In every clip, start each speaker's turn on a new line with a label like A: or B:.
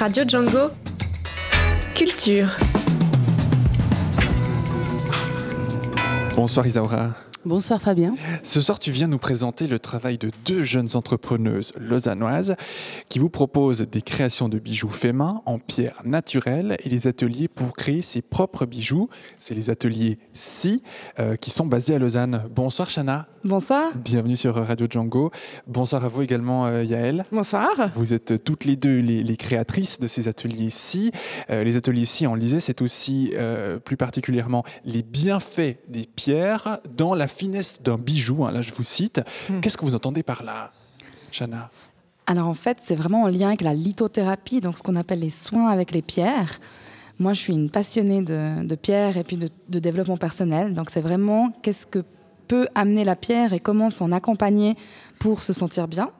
A: Radio Django. Culture.
B: Bonsoir Isaura.
C: Bonsoir Fabien.
B: Ce soir, tu viens nous présenter le travail de deux jeunes entrepreneuses lausannoises qui vous proposent des créations de bijoux faits main en pierre naturelle et des ateliers pour créer ses propres bijoux. C'est les ateliers Si euh, qui sont basés à Lausanne. Bonsoir Chana.
D: Bonsoir.
B: Bienvenue sur Radio Django. Bonsoir à vous également euh, Yael.
D: Bonsoir.
B: Vous êtes toutes les deux les, créatrices de ces ateliers-ci. Euh, les ateliers-ci, on le disait, c'est aussi plus particulièrement les bienfaits des pierres dans la finesse d'un bijou. Hein, là, je vous cite. Hmm. Qu'est-ce que vous entendez par là, Chana?
D: Alors en fait, c'est vraiment en lien avec la lithothérapie, donc ce qu'on appelle les soins avec les pierres. Moi, je suis une passionnée de, pierres et puis de, de développement personnel. Donc c'est vraiment qu'est-ce que peut amener la pierre et comment s'en accompagner pour se sentir bien.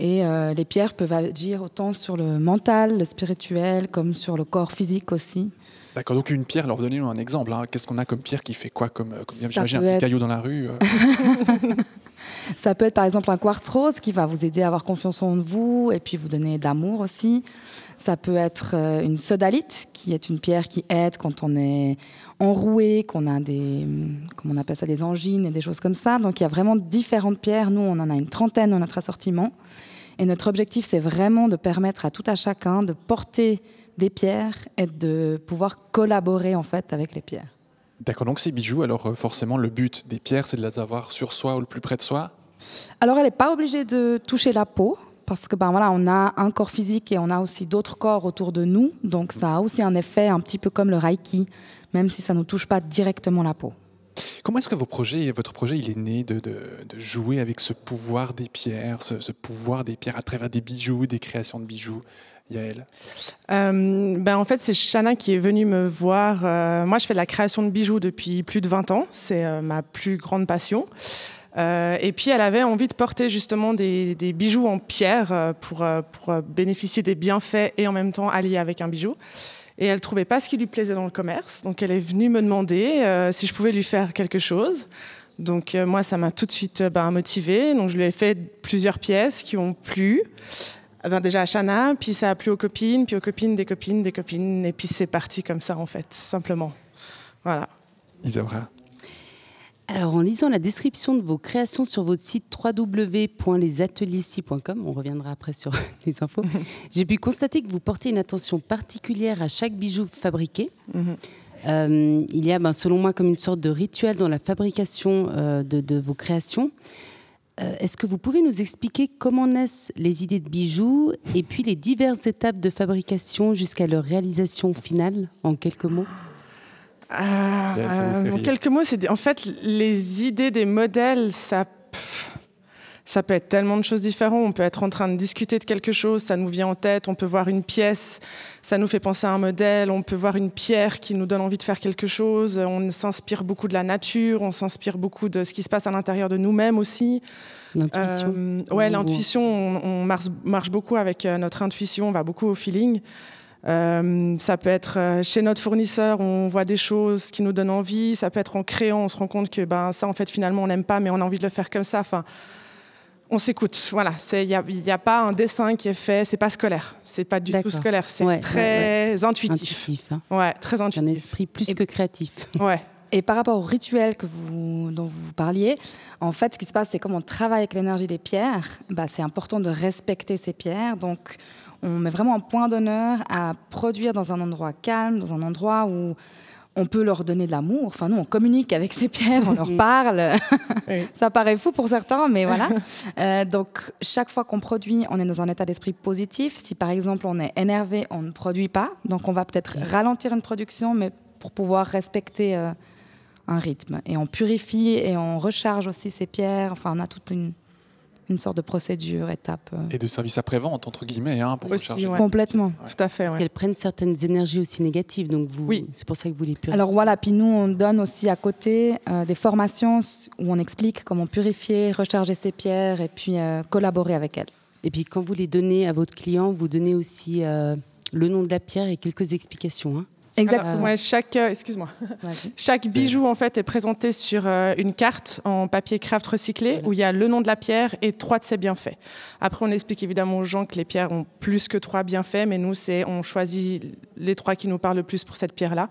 D: Et euh, les pierres peuvent agir autant sur le mental, le spirituel, comme sur le corps physique aussi.
B: D'accord, donc une pierre, alors donnez-nous un exemple. Hein. Qu'est-ce qu'on a comme pierre qui fait quoi comme, euh, comme J'imagine un caillou dans la rue. Euh.
D: Ça peut être par exemple un quartz rose qui va vous aider à avoir confiance en vous et puis vous donner d'amour aussi. Ça peut être euh, une sodalite qui est une pierre qui aide quand on est enroué, qu'on a des, comment on appelle ça, des angines et des choses comme ça. Donc il y a vraiment différentes pierres. Nous, on en a une trentaine dans notre assortiment. Et notre objectif, c'est vraiment de permettre à tout à chacun de porter des pierres et de pouvoir collaborer en fait avec les pierres.
B: D'accord, donc ces bijoux, alors euh, forcément le but des pierres, c'est de les avoir sur soi ou le plus près de soi?
D: Alors elle n'est pas obligée de toucher la peau, parce que ben voilà, on a un corps physique et on a aussi d'autres corps autour de nous, donc ça a aussi un effet un petit peu comme le Reiki, même si ça ne touche pas directement la peau.
B: Comment est-ce que vos projets, votre projet il est né de, de, jouer avec ce pouvoir des pierres, ce, ce, pouvoir des pierres à travers des bijoux, des créations de bijoux? Yael
E: euh, ben En fait, c'est Chana qui est venue me voir. Euh, moi, je fais de la création de bijoux depuis plus de 20 ans. C'est euh, ma plus grande passion. et puis, elle avait envie de porter justement des, bijoux en pierre pour, pour, bénéficier des bienfaits et en même temps allier avec un bijou. Et elle ne trouvait pas ce qui lui plaisait dans le commerce. Donc, elle est venue me demander si je pouvais lui faire quelque chose. Donc, moi, ça m'a tout de suite ben, motivée. Donc, je lui ai fait plusieurs pièces qui ont plu. Ah ben déjà à Chana, puis ça a plu aux copines, puis aux copines, des copines, des copines, et puis c'est parti comme ça en fait, simplement. Voilà.
B: Isabra.
C: Alors, en lisant la description de vos créations sur votre site www.lesateliers.com, on reviendra après sur les infos, j'ai pu constater que vous portez une attention particulière à chaque bijou fabriqué. Mhm. Euh, il y a, ben, selon moi, comme une sorte de rituel dans la fabrication euh, de, de, vos créations. Euh, est-ce que vous pouvez nous expliquer comment naissent les idées de bijoux et puis les diverses étapes de fabrication jusqu'à leur réalisation finale, en quelques mots?
E: Euh, En quelques mots, c'est en fait les idées des modèles, ça ça peut être tellement de choses différentes. On peut être en train de discuter de quelque chose, ça nous vient en tête. On peut voir une pièce, ça nous fait penser à un modèle. On peut voir une pierre qui nous donne envie de faire quelque chose. On s'inspire beaucoup de la nature, on s'inspire beaucoup de ce qui se passe à l'intérieur de nous-mêmes aussi.
C: L'intuition. Euh,
E: ouais, l'intuition. On, marche, beaucoup avec euh, notre intuition. On va beaucoup au feeling. Euh, ça peut être chez notre fournisseur, on voit des choses qui nous donnent envie. Ça peut être en créant, on se rend compte que ben ça, en fait, finalement, on n'aime pas, mais on a envie de le faire comme ça. Enfin, on s'écoute. Voilà, il n'y a, pas un dessin qui est fait, c'est pas scolaire, c'est pas du tout scolaire, c'est très intuitif.
C: Hein.
E: Ouais, très intuitif.
C: Un esprit plus que créatif.
E: Ouais.
D: Et par rapport au rituel que vous, dont vous parliez, en fait, ce qui se passe, c'est comme on travaille avec l'énergie des pierres, bah, c'est important de respecter ces pierres. Donc, on met vraiment un point d'honneur à produire dans un endroit calme, dans un endroit où on peut leur donner de l'amour. Enfin, nous, on communique avec ces pierres, on leur parle. Ça paraît fou pour certains, mais voilà. Euh, donc, chaque fois qu'on produit, on est dans un état d'esprit positif. Si par exemple on est énervé, on ne produit pas. Donc, on va peut-être ralentir une production, mais pour pouvoir respecter euh, un rythme. Et on purifie et on recharge aussi ces pierres. Enfin, on a toute une, une sorte de procédure, étape. Euh.
B: Et de service après-vente, entre guillemets, hein, pour
D: aussi, Complètement.
E: Tout à fait.
C: Parce qu'elles prennent certaines énergies aussi négatives, donc vous,
E: oui.
C: c'est pour ça que vous les purifiez.
D: Alors voilà, puis nous, on donne aussi à côté euh, des formations où on explique comment purifier, recharger ces pierres et puis euh, collaborer avec elles.
C: Et puis quand vous les donnez à votre client, vous donnez aussi le nom de la pierre et quelques explications. Hein.
D: Exactement.
F: Ouais, chaque, euh, excuse-moi. Chaque bijou en fait est présenté sur euh, une carte en papier craft recyclé où il y a le nom de la pierre et trois de ses bienfaits. Après, on explique évidemment aux gens que les pierres ont plus que trois bienfaits, mais nous, c'est on choisit les trois qui nous parlent le plus pour cette pierre-là.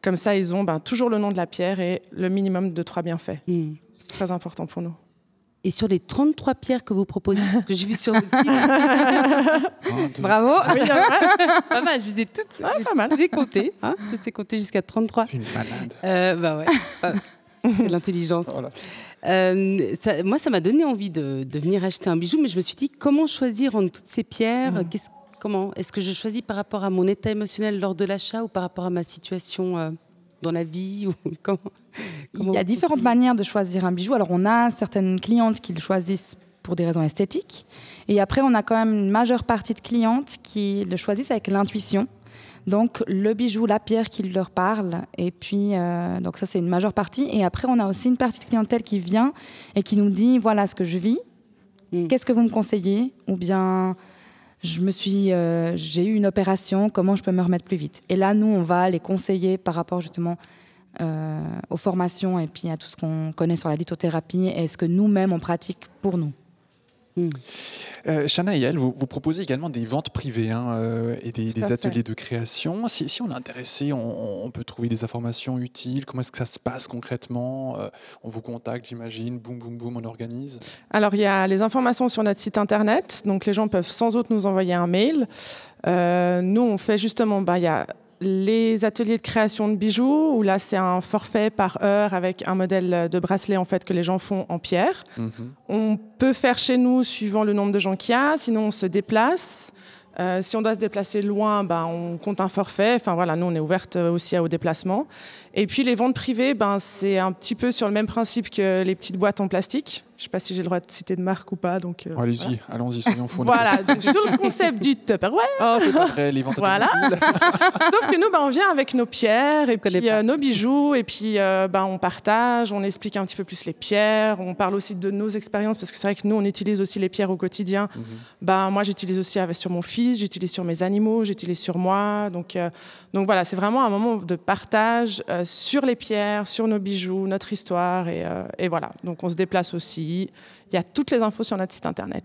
F: Comme ça, ils ont ben, toujours le nom de la pierre et le minimum de trois bienfaits.
C: Hmm.
F: C'est très important pour nous.
C: Et sur les 33 pierres que vous proposez, parce que j'ai vu sur le site,
B: deux,
D: Bravo.
F: Oui,
C: pas mal, je les ai toutes.
F: ah, pas mal.
C: J'ai compté, hein, je sais compter jusqu'à 33.
B: tu es une malade.
C: Euh, bah ouais, l'intelligence.
B: Voilà.
C: Euh, ça- moi, ça m'a donné envie de, de venir acheter un bijou, mais je me suis dit comment choisir entre toutes ces pierres?
F: Mm.
C: Qu'est-ce- Comment? Est-ce que je choisis par rapport à mon état émotionnel lors de l'achat ou par rapport à ma situation euh, dans la vie ou comment,
D: Il y a différentes manières de choisir un bijou. Alors, on a certaines clientes qui le choisissent pour des raisons esthétiques. Et après, on a quand même une majeure partie de clientes qui le choisissent avec l'intuition. Donc, le bijou, la pierre qui leur parle. Et puis, euh, donc ça, c'est une majeure partie. Et après, on a aussi une partie de clientèle qui vient et qui nous dit voilà ce que je vis.
C: Mm.
D: Qu'est-ce que vous me conseillez? Ou bien, je me suis, euh, j'ai eu une opération, comment je peux me remettre plus vite? Et là, nous, on va les conseiller par rapport justement euh, aux formations et puis à tout ce qu'on connaît sur la lithothérapie et ce que nous-mêmes on pratique pour nous.
B: Euh, Shana et Yael, vous, vous proposez également des ventes privées hein, euh, et des, ateliers de création. Si, si on est intéressé, on, on peut trouver des informations utiles. Comment est-ce que ça se passe concrètement Euh, On vous contacte, j'imagine. Boum, boum, boum, on organise?
F: Alors, il y a les informations sur notre site internet. Donc, les gens peuvent sans autre nous envoyer un mail. Euh, nous, on fait justement, bah, il y a les ateliers de création de bijoux, où là, c'est un forfait par heure avec un modèle de bracelet en fait que les gens font en pierre. On peut faire chez nous suivant le nombre de gens qu'il y a, sinon on se déplace. Euh, si on doit se déplacer loin, ben, on compte un forfait. Enfin voilà, nous on est ouverte aussi au déplacement. Et puis les ventes privées, ben, c'est un petit peu sur le même principe que les petites boîtes en plastique. Je ne sais pas si j'ai le droit de citer de marque ou pas. Donc, euh,
B: Allez-y, allons-y, soyons fous.
F: Voilà, donc sur le concept du Tupperware.
B: Oh, c'est pas vrai, les ventes
F: Voilà. Sauf que nous, ben, on vient avec nos pierres et puis euh, nos bijoux, et puis euh, ben, on partage, on explique un petit peu plus les pierres, on parle aussi de nos expériences, parce que c'est vrai que nous, on utilise aussi les pierres au quotidien.
B: Mhm.
F: Ben, moi, j'utilise aussi avec, sur mon fils, j'utilise sur mes animaux, j'utilise sur moi. Donc, euh, donc voilà, c'est vraiment un moment de partage euh, sur les pierres, sur nos bijoux, notre histoire, et, euh, et voilà. Donc on se déplace aussi. Il y a toutes les infos sur notre site internet.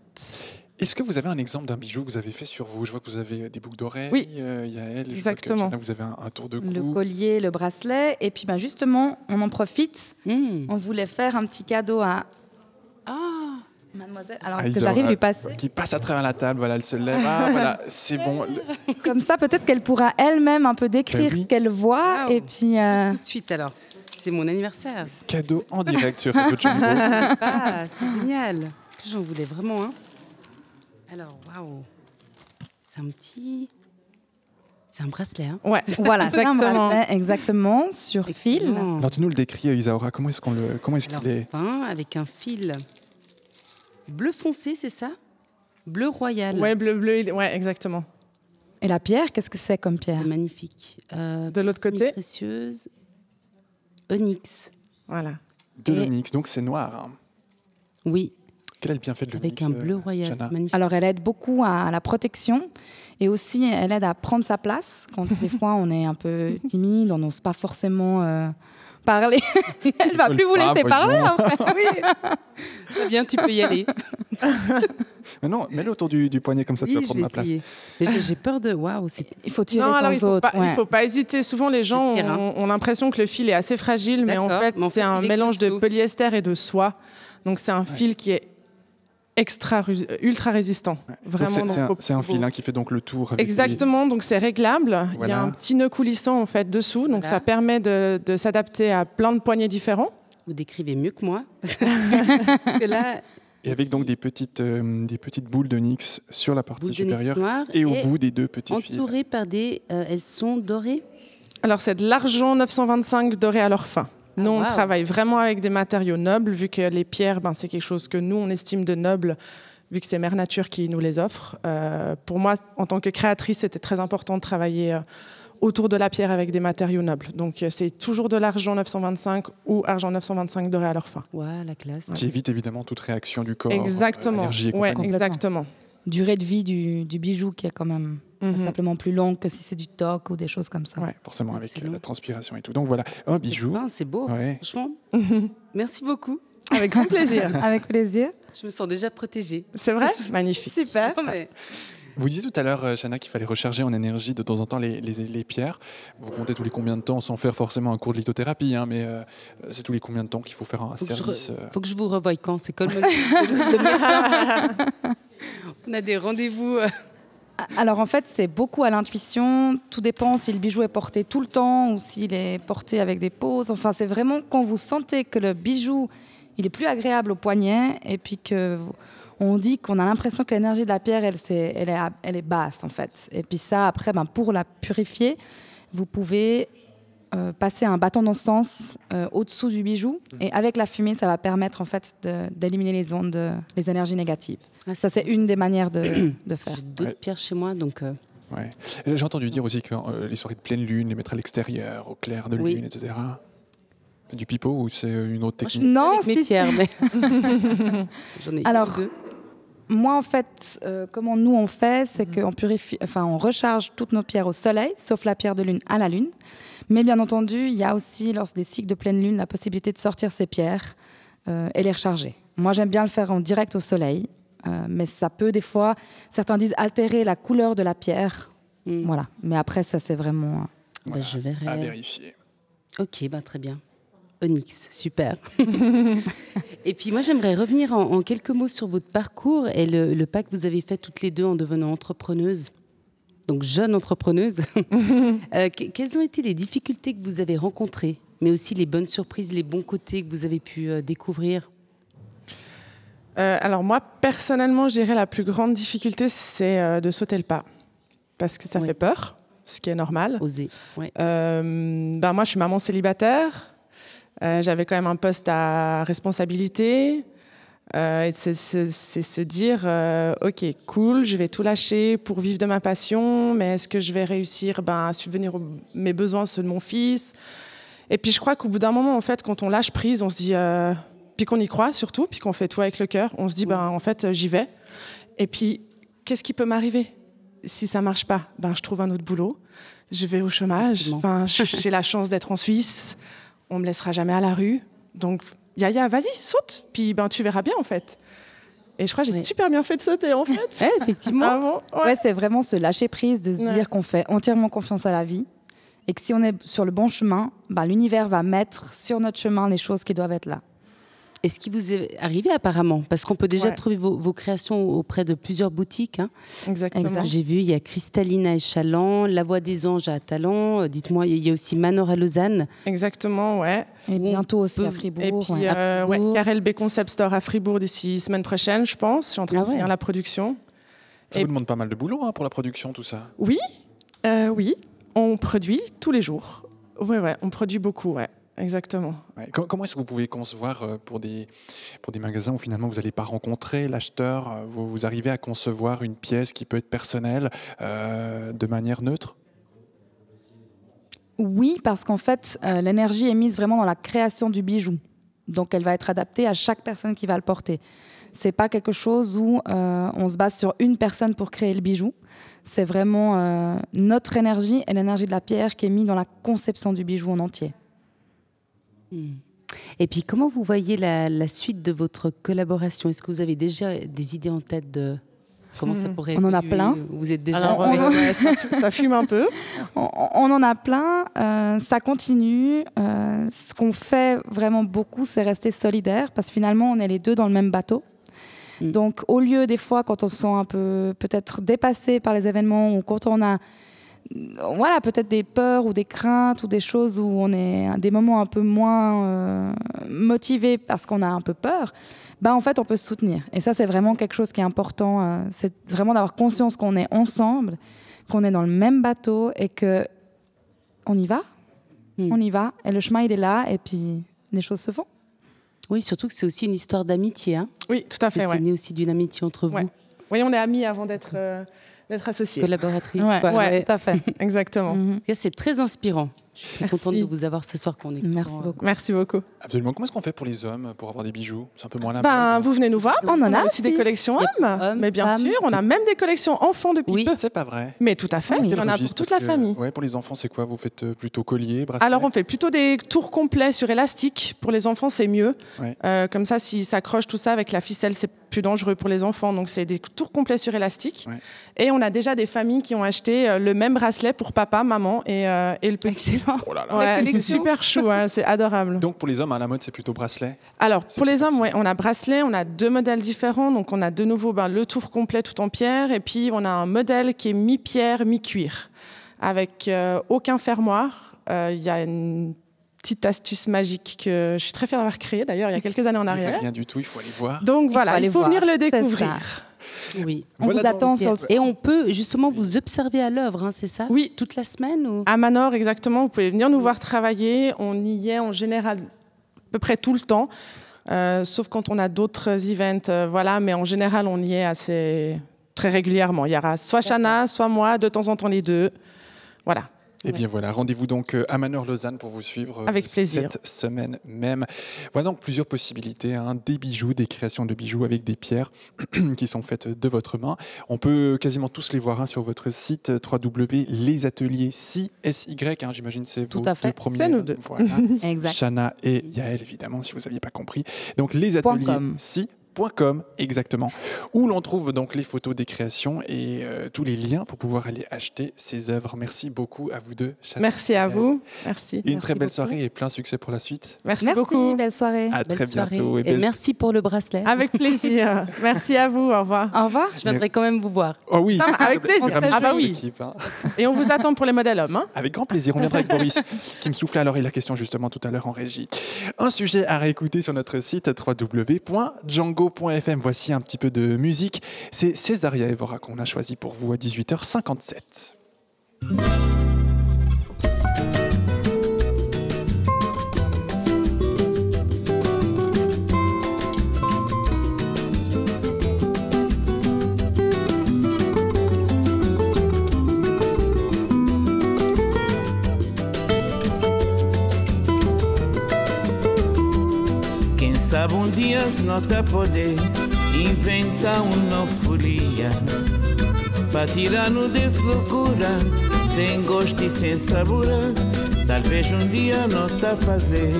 B: Est-ce que vous avez un exemple d'un bijou que vous avez fait sur vous? Je vois que vous avez des boucles d'oreilles.
F: Oui.
B: euh, Yael, je vois que,
F: Exactement.
B: Vous avez un, un tour de cou.
D: Le collier, le bracelet. Et puis ben, justement, on en profite.
C: Hmm.
D: On voulait faire un petit cadeau à
C: Ah,
D: mademoiselle. Alors,
B: Ah,
D: est-ce que j'arrive à lui passer
B: Qui passe à travers la table, voilà, elle se lève. Ah, voilà, c'est bon.
D: Comme ça, peut-être qu'elle pourra elle-même un peu décrire
B: Ben oui.
D: ce qu'elle voit.
C: Waouh.
D: Et puis... euh,
C: tout de suite alors. C'est mon anniversaire.
B: Cadeau en direct sur Radio Jumbo.
C: Ah, c'est génial. J'en voulais vraiment un. Alors, waouh. C'est un petit. C'est un bracelet. Hein.
F: Ouais.
D: Voilà, c'est un
F: Exactement.
D: bracelet, exactement, sur fil.
B: Alors, tu nous le décris, Isaura. Comment est-ce qu'on le, comment est-ce qu'il est
C: avec un fil bleu foncé, c'est ça? Bleu royal.
F: Ouais, bleu, bleu, ouais, exactement.
D: Et la pierre, qu'est-ce que c'est comme pierre?
C: C'est magnifique. Euh,
F: De l'autre côté?
C: Précieuse. Onyx.
F: Voilà.
B: de
D: Et-
B: l'onyx, donc c'est noir. hein.
C: Oui,
B: Quel est le bienfait de l'onyx
C: avec un bleu
B: euh,
C: royal. C'est magnifique.
D: Alors, elle aide beaucoup à la protection et aussi elle aide à prendre sa place quand des fois on est un peu timide, on n'ose pas forcément euh, parler. elle va plus vous laisser parler. en fait. Oui.
C: Très bien, tu peux y aller.
B: Mais non, mets-le autour du, du poignet, comme ça tu vas prendre ma place.
C: j'ai- peur de. Waouh,
D: Il faut tirer
F: Non,
D: sans
F: alors il faut,
D: autres.
F: pas,
D: ouais.
F: il faut pas hésiter. Souvent, les gens
C: tire, hein.
F: ont, ont l'impression que le fil est assez fragile, mais en fait, c'est un mélange de polyester et de soie. Donc, c'est un fil qui est extra, ultra résistant. Vraiment.
B: c'est- un, un fil hein, qui fait donc le tour. Avec les-
F: Exactement, donc c'est réglable. Il y a un petit nœud coulissant en fait dessous, donc
C: Voilà.
F: ça permet de, de s'adapter à plein de poignets différents.
C: Vous décrivez mieux que moi. Parce que là,
B: Et avec donc des petites, euh, des petites boules d'onyx sur la partie
C: de nix
B: supérieure et au bout des deux petits fils.
C: entourée par des. euh, elles sont dorées.
F: Alors c'est de l'argent 925 doré à leur fin. Nous, on
C: wow.
F: travaille vraiment avec des matériaux nobles, vu que les pierres, ben, c'est quelque chose que nous, on estime de noble, vu que c'est Mère Nature qui nous les offre. Euh, pour moi, en tant que créatrice, c'était très important de travailler euh, autour de la pierre avec des matériaux nobles. Donc, euh, c'est toujours de l'argent 925 ou argent 925 doré à leur fin.
C: Ouah, la classe.
B: Qui évite évidemment toute réaction du corps. euh,
F: Exactement.
B: et
F: ouais, exactement.
D: Durée de vie du, bijou qui est quand même mhm. simplement plus longue que si c'est du toc ou des choses comme ça.
B: Ouais, forcément avec la transpiration et tout. Donc voilà, un bijou.
C: C'est beau, franchement. Merci beaucoup.
F: Avec grand plaisir.
D: avec plaisir.
C: Je me sens déjà protégée.
F: C'est vrai? Magnifique.
D: Super.
B: Vous disiez tout à l'heure, Chana, euh, qu'il fallait recharger en énergie de temps en temps les, les, pierres. Vous comptez tous les combien de temps, sans faire forcément un cours de lithothérapie, hein, mais euh, c'est tous les combien de temps qu'il faut faire un service
C: Il faut que je vous revoie quand? C'est comme le, On a des rendez-vous. Euh.
D: Alors en fait, c'est beaucoup à l'intuition. Tout dépend si le bijou est porté tout le temps ou s'il est porté avec des pauses. Enfin, c'est vraiment quand vous sentez que le bijou, il est plus agréable au poignet et puis que on dit qu'on a l'impression que l'énergie de la pierre, elle, est, est basse en fait. Et puis ça, après, ben, pour la purifier, vous pouvez euh, passer un bâton d'encens euh, au-dessous du bijou. Mmh. Et avec la fumée, ça va permettre en fait d'éliminer les ondes, les énergies négatives. Ah, ça, c'est une des manières de, de faire.
C: J'ai d'autres pierres chez moi, donc... Euh,
B: ouais. J'ai entendu dire aussi que les soirées de pleine lune, les mettre à l'extérieur, au clair de lune, etc. Du pipeau ou c'est une autre technique?
D: Non,
C: c'est mais
D: j'en ai Alors, deux moi, en fait, euh, comment nous on fait, c'est mhm. qu'on purifie, enfin, on recharge toutes nos pierres au soleil, sauf la pierre de lune à la lune. Mais bien entendu, il y a aussi, lors des cycles de pleine lune, la possibilité de sortir ces pierres euh, et les recharger. Moi, j'aime bien le faire en direct au soleil, euh, mais ça peut des fois, certains disent altérer la couleur de la pierre. Mm. Voilà. Mais après, ça, c'est vraiment.
C: Je verrai.
B: À vérifier.
C: Ok, bah, très bien. Onyx, super. et puis moi, j'aimerais revenir en, quelques mots sur votre parcours et le, pas que vous avez fait toutes les deux en devenant entrepreneuse, donc jeune entrepreneuse. Euh, quelles ont été les difficultés que vous avez rencontrées, mais aussi les bonnes surprises, les bons côtés que vous avez pu euh, découvrir?
F: Euh, Alors moi, personnellement, je dirais la plus grande difficulté, c'est de sauter le pas, parce que ça fait peur, ce qui est normal.
C: Oser.
F: ben moi, je suis maman célibataire. Euh, j'avais quand même un poste à responsabilité. Euh, c'est se dire, euh, ok, cool, je vais tout lâcher pour vivre de ma passion, mais est-ce que je vais réussir ben, à subvenir aux, mes besoins, ceux de mon fils? Et puis je crois qu'au bout d'un moment, en fait, quand on lâche prise, on se dit, puis qu'on y croit surtout, puis qu'on fait tout avec le cœur, on se dit, ben, en fait, j'y vais. Et puis, qu'est-ce qui peut m'arriver si ça marche pas? Ben, je trouve un autre boulot, je vais au chômage. Enfin, j'ai la chance d'être en Suisse on me laissera jamais à la rue. Donc, Yaya, vas-y, saute. Puis ben, tu verras bien, en fait. Et je crois que j'ai super bien fait de sauter, en fait.
C: effectivement.
D: Ah ouais. c'est vraiment se lâcher prise, de se dire qu'on fait entièrement confiance à la vie. Et que si on est sur le bon chemin, ben, l'univers va mettre sur notre chemin les choses qui doivent être là.
C: Et ce qui vous est arrivé apparemment, parce qu'on peut déjà trouver vos, créations auprès de plusieurs boutiques. Hein.
F: Exactement.
C: J'ai vu, il y a Cristalina à Chaland, La Voix des Anges à Talent. Euh, dites-moi, il y a aussi Manor à Lausanne.
F: Exactement, ouais.
D: Et bientôt aussi à Fribourg.
F: Et puis, euh, Carrel B Concept Store à Fribourg d'ici semaine prochaine, je pense. Je suis en train ah de faire la production.
B: Ça vous demande pas mal de boulot hein, pour la production, tout ça?
F: Oui, euh, oui. On produit tous les jours. Ouais, ouais, on produit beaucoup, ouais. Exactement.
B: Comment est-ce que vous pouvez concevoir euh, pour des, pour des magasins où finalement vous n'allez pas rencontrer l'acheteur, euh, vous, vous, arrivez à concevoir une pièce qui peut être personnelle euh, de manière neutre?
D: Oui, parce qu'en fait, l'énergie est mise vraiment dans la création du bijou. Donc elle va être adaptée à chaque personne qui va le porter. C'est pas quelque chose où on se base sur une personne pour créer le bijou. C'est vraiment notre énergie et l'énergie de la pierre qui est mise dans la conception du bijou en entier.
C: Et puis, comment vous voyez la, suite de votre collaboration? Est-ce que vous avez déjà des idées en tête de comment ça hmm. pourrait
D: On en a plein.
C: Vous êtes déjà.
F: ça, fume un peu.
D: On, en a plein. Euh, ça continue. Euh, ce qu'on fait vraiment beaucoup, c'est rester solidaire parce que finalement, on est les deux dans le même bateau. Hmm. Donc, au lieu des fois, quand on se sent un peu peut-être dépassé par les événements ou quand on a voilà, peut-être des peurs ou des craintes ou des choses où on est à des moments un peu moins euh, motivés parce qu'on a un peu peur, bah en fait on peut se soutenir. Et ça c'est vraiment quelque chose qui est important, euh, c'est vraiment d'avoir conscience qu'on est ensemble, qu'on est dans le même bateau et que on y va, hmm. on y va et le chemin il est là et puis les choses se font.
C: Oui, surtout que c'est aussi une histoire d'amitié. Hein
F: oui, tout à fait.
C: C'est né aussi d'une amitié entre vous.
F: Oui, on est amis avant d'être euh, d'être associée.
C: Collaboratrice.
D: Ouais, tout à fait.
F: Exactement.
C: Mhm. C'est très inspirant. Je suis contente de vous avoir ce soir qu'on est.
D: Merci beaucoup.
F: Merci beaucoup.
B: Absolument. Comment est-ce qu'on fait pour les hommes pour avoir des bijoux? C'est un peu moins la
F: ben, Vous venez nous voir.
D: On en a
F: aussi des collections hommes. mais bien sûr, on a même des collections enfants depuis
B: oui. C'est pas vrai.
F: Mais tout à fait. Oui. On en a pour toute la famille.
B: Ouais, pour les enfants, c'est quoi? Vous faites euh, plutôt collier, bracelet
F: Alors, on fait plutôt des tours complets sur élastique. Pour les enfants, c'est mieux. Euh, comme ça, si ça accroche tout ça avec la ficelle, c'est plus dangereux pour les enfants. Donc, c'est des tours complets sur élastique. Et on a déjà des familles qui ont acheté euh, le même bracelet pour papa, maman et, et le petit.
C: Excellent.
B: Oh là là.
F: Ouais, c'est super chou, hein, c'est adorable.
B: Donc pour les hommes, à la mode, c'est plutôt bracelet
F: Alors pour les hommes, ouais, on a bracelet, on a deux modèles différents. Donc on a de nouveau ben, le tour complet tout en pierre et puis on a un modèle qui est mi-pierre, mi-cuir, avec euh, aucun fermoir. Euh, Il y a une petite astuce magique que je suis très fière d'avoir créée d'ailleurs il y a quelques années en arrière.
B: Rien du tout, il faut aller voir.
F: Donc voilà, il faut, venir le découvrir.
C: Oui.
D: On vous attend sur
C: Et on peut justement vous observer à l'œuvre, hein, c'est ça
F: Oui.
C: Toute la semaine ou...
F: À Manor, exactement. Vous pouvez venir nous voir travailler. On y est en général à peu près tout le temps, euh, sauf quand on a d'autres events. Euh, voilà, mais en général, on y est assez très régulièrement. Il y aura soit Chana, soit moi, de temps en temps les deux. Voilà.
B: Eh bien voilà, rendez-vous donc euh, à Manor Lausanne pour vous suivre
F: Avec plaisir.
B: cette semaine même. Voilà donc plusieurs possibilités, hein, des bijoux, des créations de bijoux avec des pierres qui sont faites de votre main. On peut quasiment tous les voir hein, sur votre site www.lesateliers SY, hein, j'imagine c'est vos
D: Tout à fait.
B: deux premiers.
F: C'est nous deux.
B: Voilà.
D: exact.
B: Shana et Yael évidemment si vous n'aviez pas compris. Donc les ateliers exactement, où l'on trouve donc les photos des créations et euh, tous les liens pour pouvoir aller acheter ces œuvres. Merci beaucoup à vous deux. Chana
F: Merci à vous. Merci.
B: Une très belle soirée et plein succès pour la suite.
F: Merci,
D: Merci,
F: beaucoup.
D: belle soirée.
B: À très bientôt.
C: Et, merci pour le bracelet.
F: Avec plaisir. Merci à vous. Au revoir.
D: Au revoir.
C: Je viendrai quand même vous voir.
B: Oh oui,
F: avec plaisir. Ah bah oui.
B: hein.
F: Et on vous attend pour les modèles hommes. hein.
B: Avec grand plaisir. On viendra avec Boris qui me soufflait alors il la question justement tout à l'heure en régie. Un sujet à réécouter sur notre site Voici un petit peu de musique. C'est Césaria Evora qu'on a choisi pour vous à 18h57.
G: Se nota poder inventar um novo folia para tirar-no desse loucura, sem gosto e sem sabor. Talvez um dia nota fazer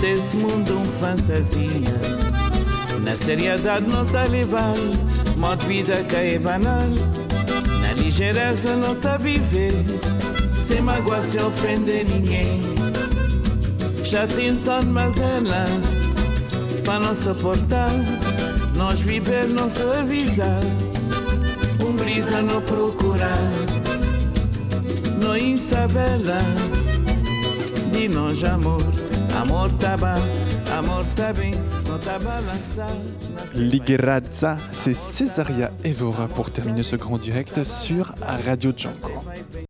G: desse mundo um fantasia. Na seriedade nota levar, modo vida que é banal. Na ligeireza nota viver, sem magoar, sem ofender ninguém. Já tentando, mas ela para um
B: c'est Césaria Evora pour terminer ce grand direct sur Radio Django.